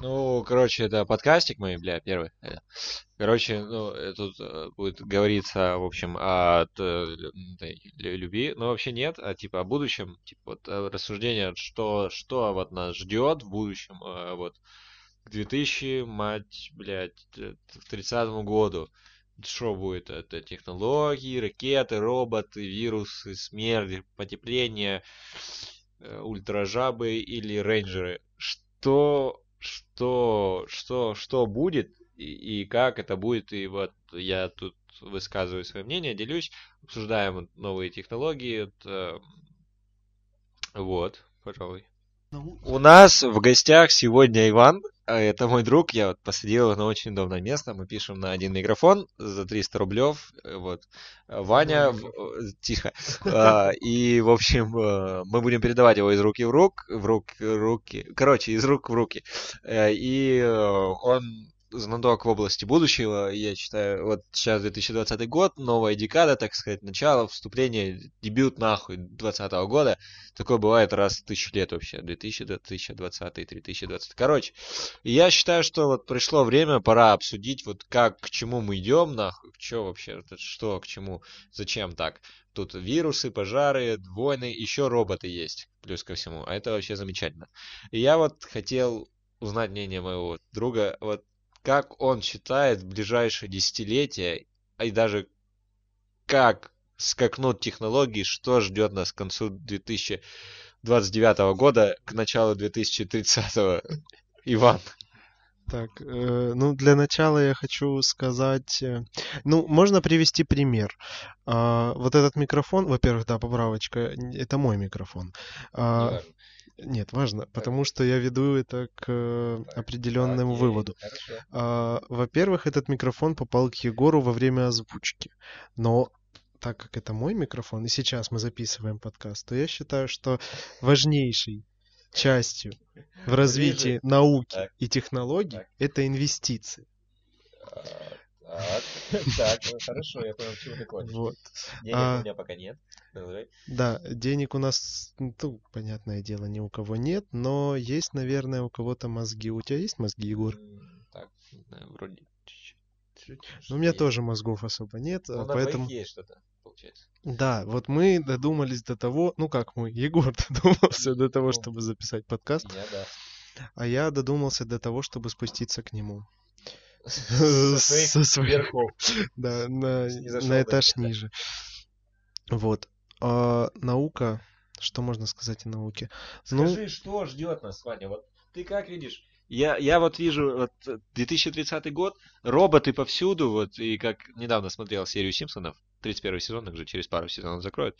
Ну, короче, это подкастик мой, бля, первый. Э, короче, ну, э, тут э, будет говориться, в общем, о любви. Но вообще нет, а типа о будущем. Типа вот рассуждение, что, что вот нас ждет в будущем, вот, к 2000, мать, блядь, к 30 году. Что будет? Это технологии, ракеты, роботы, вирусы, смерть, потепление, ультражабы или рейнджеры. Что что, что, что будет и, и как это будет. И вот я тут высказываю свое мнение, делюсь, обсуждаем новые технологии. Это... Вот, пожалуй. Ну, У нас в гостях сегодня Иван. А это мой друг, я вот посадил его на очень удобное место. Мы пишем на один микрофон за 300 рублев. Вот. Ваня, э, тихо. А, и, в общем, э, мы будем передавать его из руки в рук, в рук, руки. Короче, из рук в руки. Э, и он знаток в области будущего. Я считаю, вот сейчас 2020 год, новая декада, так сказать, начало, вступление, дебют нахуй 2020 года. Такое бывает раз в тысячу лет вообще. 2020, 3020. Короче, я считаю, что вот пришло время, пора обсудить, вот как, к чему мы идем, нахуй, что вообще, что, к чему, зачем так. Тут вирусы, пожары, войны, еще роботы есть, плюс ко всему. А это вообще замечательно. И я вот хотел узнать мнение моего друга. Вот как он считает в ближайшие десятилетия, и даже как скакнут технологии, что ждет нас к концу 2029 года, к началу 2030. Иван. Так, э, ну для начала я хочу сказать, э, ну можно привести пример. Э, вот этот микрофон, во-первых, да, поправочка, это мой микрофон. Э, нет, важно, потому что я веду это к э, определенному выводу. А, во-первых, этот микрофон попал к Егору во время озвучки. Но так как это мой микрофон, и сейчас мы записываем подкаст, то я считаю, что важнейшей частью в развитии науки и технологий это инвестиции. А, так, так, ну, хорошо, я понял, чего ты клонишь. Вот. Денег а, у меня пока нет. Да, денег у нас, ну, понятное дело, ни у кого нет, но есть, наверное, у кого-то мозги. У тебя есть мозги, Егор? Так, вроде ну, у меня тоже мозгов особо нет, ну, поэтому... есть что-то, получается. Да, вот мы додумались до того, ну как мы, Егор додумался до того, ну, чтобы записать подкаст. Я, да. А я додумался до того, чтобы спуститься к нему. Со своих верхов. Да, на этаж ниже. Вот. А наука, что можно сказать о науке? Ну Скажи, ну... что ждет нас, Ваня? Вот ты как видишь? Я, я вот вижу, вот 2030 год, роботы повсюду, вот, и как недавно смотрел серию Симпсонов, 31 сезон, их же через пару сезонов закроют,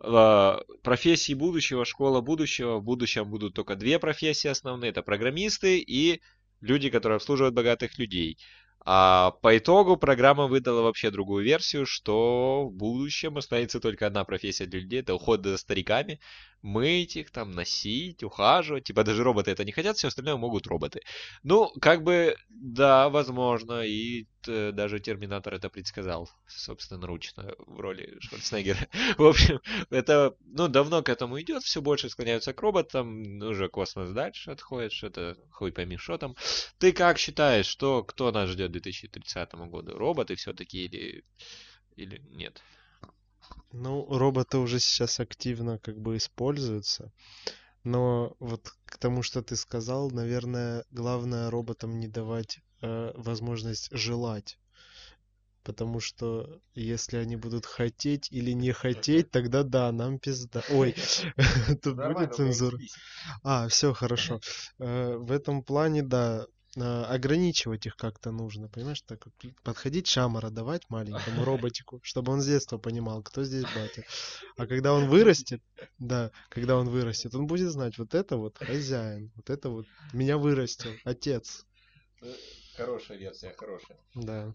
а, профессии будущего, школа будущего, в будущем будут только две профессии основные, это программисты и люди, которые обслуживают богатых людей. А по итогу программа выдала вообще другую версию, что в будущем останется только одна профессия для людей, это уход за стариками, мыть их, там, носить, ухаживать. Типа даже роботы это не хотят, все остальное могут роботы. Ну, как бы, да, возможно, и даже Терминатор это предсказал, собственно, ручно в роли Шварценеггера. В общем, это, ну, давно к этому идет, все больше склоняются к роботам, уже космос дальше отходит, что-то, хуй пойми, что там. Ты как считаешь, что, кто нас ждет к 2030 году? Роботы все-таки или, или нет? Ну, роботы уже сейчас активно как бы используются. Но вот к тому, что ты сказал, наверное, главное роботам не давать э, возможность желать. Потому что если они будут хотеть или не хотеть, тогда да, нам пизда. Ой, тут будет цензура. А, все хорошо. Э, в этом плане, да, а, ограничивать их как-то нужно, понимаешь, так подходить шамара давать маленькому роботику, чтобы он с детства понимал, кто здесь батя. А когда он вырастет, да, когда он вырастет, он будет знать, вот это вот хозяин, вот это вот меня вырастил, отец. Хорошая версия, хорошая. Да.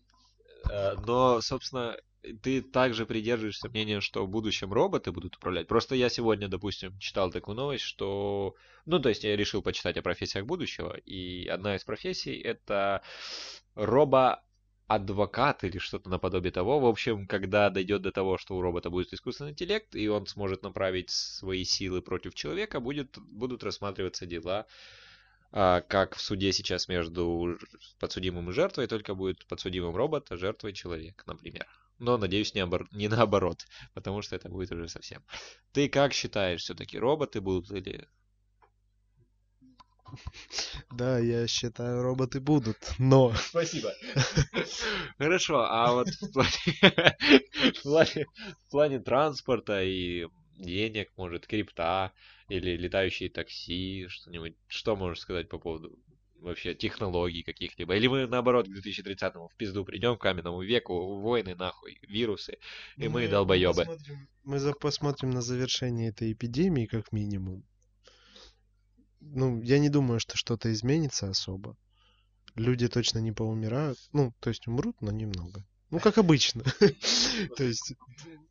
Э, но, собственно, ты также придерживаешься мнения, что в будущем роботы будут управлять. Просто я сегодня, допустим, читал такую новость, что... Ну, то есть я решил почитать о профессиях будущего, и одна из профессий — это робо адвокат или что-то наподобие того. В общем, когда дойдет до того, что у робота будет искусственный интеллект, и он сможет направить свои силы против человека, будет, будут рассматриваться дела как в суде сейчас между подсудимым и жертвой, только будет подсудимым робот, а жертвой человек, например. Но, надеюсь, не, обор... не наоборот, потому что это будет уже совсем. Ты как считаешь, все-таки роботы будут или да, я считаю, роботы будут, но... Спасибо. Хорошо, а вот в плане, в плане, в плане транспорта и денег, может, крипта или летающие такси, что-нибудь, что можешь сказать по поводу вообще технологий каких-либо? Или мы, наоборот, к 2030-му в пизду придем, к каменному веку, войны нахуй, вирусы, и мы, мы долбоебы. Посмотрим, мы посмотрим на завершение этой эпидемии, как минимум ну, я не думаю, что что-то изменится особо. Люди точно не поумирают. Ну, то есть умрут, но немного. Ну, как обычно. То есть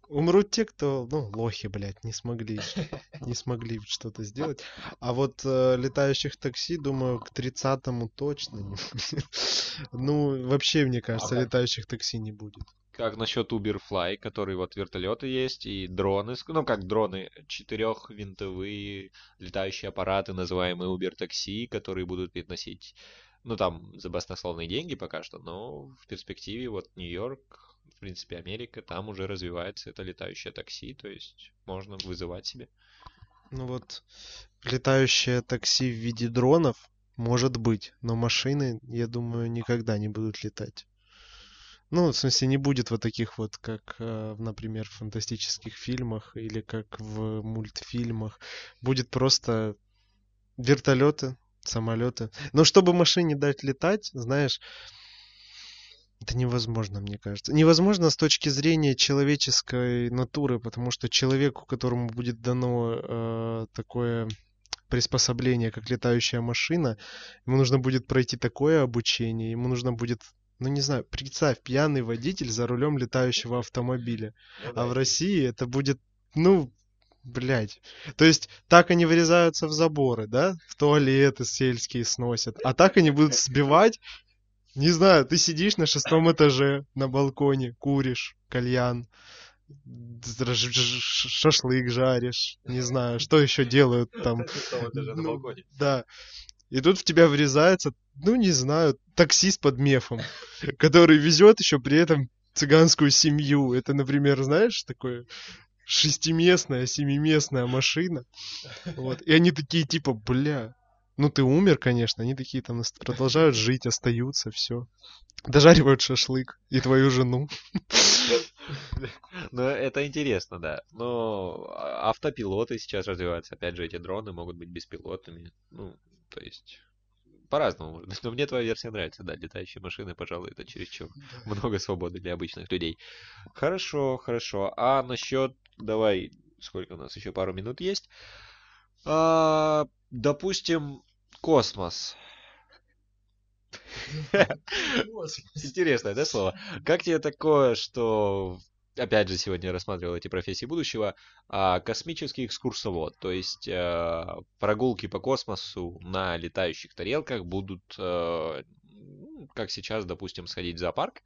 умрут те, кто, ну, лохи, блядь, не смогли, не смогли что-то сделать. А вот э, летающих такси, думаю, к 30-му точно. Ну, вообще, мне кажется, летающих такси не будет. Как насчет Uberfly, который вот вертолеты есть и дроны, ну как дроны, четырехвинтовые летающие аппараты, называемые Uber такси, которые будут переносить, ну там за баснословные деньги пока что, но в перспективе вот Нью-Йорк, в принципе Америка, там уже развивается это летающее такси, то есть можно вызывать себе. Ну вот летающее такси в виде дронов может быть, но машины, я думаю, никогда не будут летать. Ну, в смысле, не будет вот таких вот, как, э, например, в фантастических фильмах или как в мультфильмах. Будет просто вертолеты, самолеты. Но чтобы машине дать летать, знаешь, это невозможно, мне кажется. Невозможно с точки зрения человеческой натуры, потому что человеку, которому будет дано э, такое приспособление, как летающая машина, ему нужно будет пройти такое обучение, ему нужно будет ну не знаю, представь, пьяный водитель за рулем летающего автомобиля. Ну, да, а в России это будет, ну, блядь. То есть так они вырезаются в заборы, да? В туалеты сельские сносят. А так они будут сбивать. Не знаю, ты сидишь на шестом этаже на балконе, куришь кальян, шашлык жаришь, не знаю, что еще делают там. Ну, да. И тут в тебя врезается, ну не знаю, таксист под мефом, который везет еще при этом цыганскую семью. Это, например, знаешь, такое шестиместная, семиместная машина. Вот. И они такие типа, бля, ну ты умер, конечно. Они такие там продолжают жить, остаются, все. Дожаривают шашлык и твою жену. Ну, это интересно, да. Но автопилоты сейчас развиваются. Опять же, эти дроны могут быть беспилотными. Ну, то есть по-разному можно. Но мне твоя версия нравится, да, летающие машины, пожалуй, это чересчур много свободы для обычных людей. Хорошо, хорошо. А насчет, давай, сколько у нас еще пару минут есть. А, допустим, космос. Интересное, да, слово? Как тебе такое, что опять же, сегодня рассматривал эти профессии будущего, а, космический экскурсовод, то есть а, прогулки по космосу на летающих тарелках будут, а, как сейчас, допустим, сходить в зоопарк,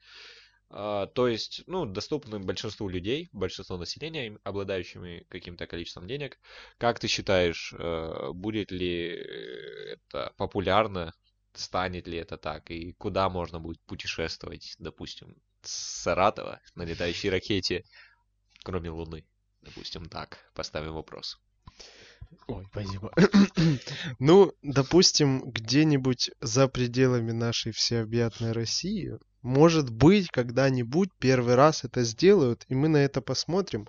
то есть, ну, доступны большинству людей, большинству населения, обладающими каким-то количеством денег. Как ты считаешь, а, будет ли это популярно, станет ли это так, и куда можно будет путешествовать, допустим, Саратова на летающей ракете, кроме Луны. Допустим, так. Поставим вопрос. Ой, спасибо. ну, допустим, где-нибудь за пределами нашей всеобъятной России, может быть, когда-нибудь первый раз это сделают, и мы на это посмотрим.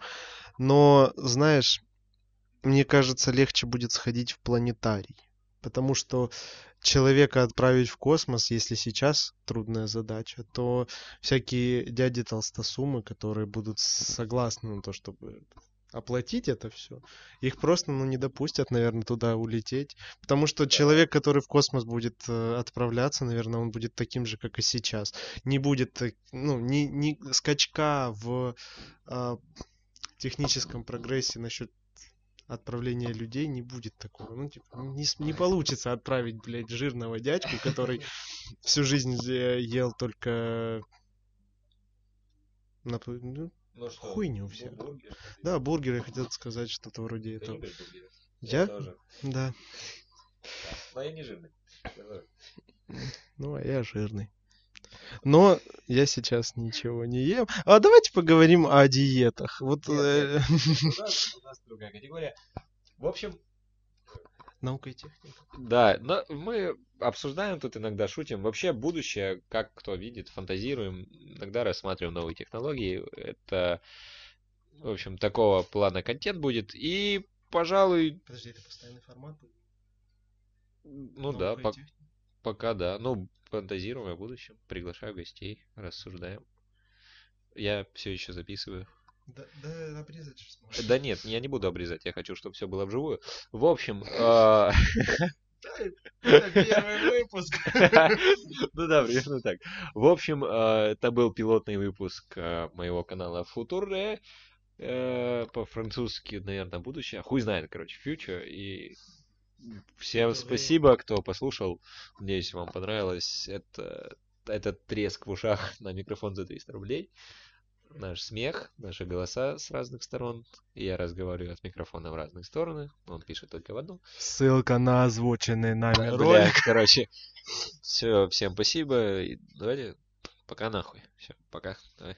Но, знаешь, мне кажется, легче будет сходить в планетарий. Потому что человека отправить в космос, если сейчас трудная задача, то всякие дяди толстосумы, которые будут согласны на то, чтобы оплатить это все, их просто ну, не допустят, наверное, туда улететь. Потому что человек, который в космос будет э, отправляться, наверное, он будет таким же, как и сейчас. Не будет, ну, ни, ни скачка в э, техническом прогрессе насчет отправления людей не будет такого. Ну, типа, не, не получится отправить, блядь, жирного дядьку, который всю жизнь ел только ну, ну, что, хуйню все. Бургер, да, бургеры, я хотел сказать что-то вроде этого. Я? я? Тоже. Да. Но я не жирный. Ну, а я жирный. Но я сейчас ничего не ем. А давайте поговорим о диетах. Вот Нет, э, нет. У нас, у нас другая категория. В общем, наука и техника. да, но мы обсуждаем тут иногда, шутим. Вообще будущее, как кто видит, фантазируем, иногда рассматриваем новые технологии. Это, в общем, такого плана контент будет. И, пожалуй, Подожди, это постоянный формат? будет? ну да, Наука пок- техника? пока да. Ну, фантазируем о будущем, приглашаю гостей, рассуждаем. Я все еще записываю. Да, да обрезать же сможешь. Да нет, я не буду обрезать, я хочу, чтобы все было вживую. В общем, а, первый выпуск. ну да, примерно так. В общем, э, это был пилотный выпуск э, моего канала Future. э, По-французски, наверное, будущее. Хуй знает, короче, future. И всем спасибо, кто послушал. Надеюсь, вам понравилось. Это этот треск в ушах на микрофон за 300 рублей. Наш смех, наши голоса с разных сторон. Я разговариваю от микрофона в разные стороны. Он пишет только в одну. Ссылка на озвученный нами Бля, ролик. короче. Все, всем спасибо. И давайте пока нахуй. Все, пока. Давай.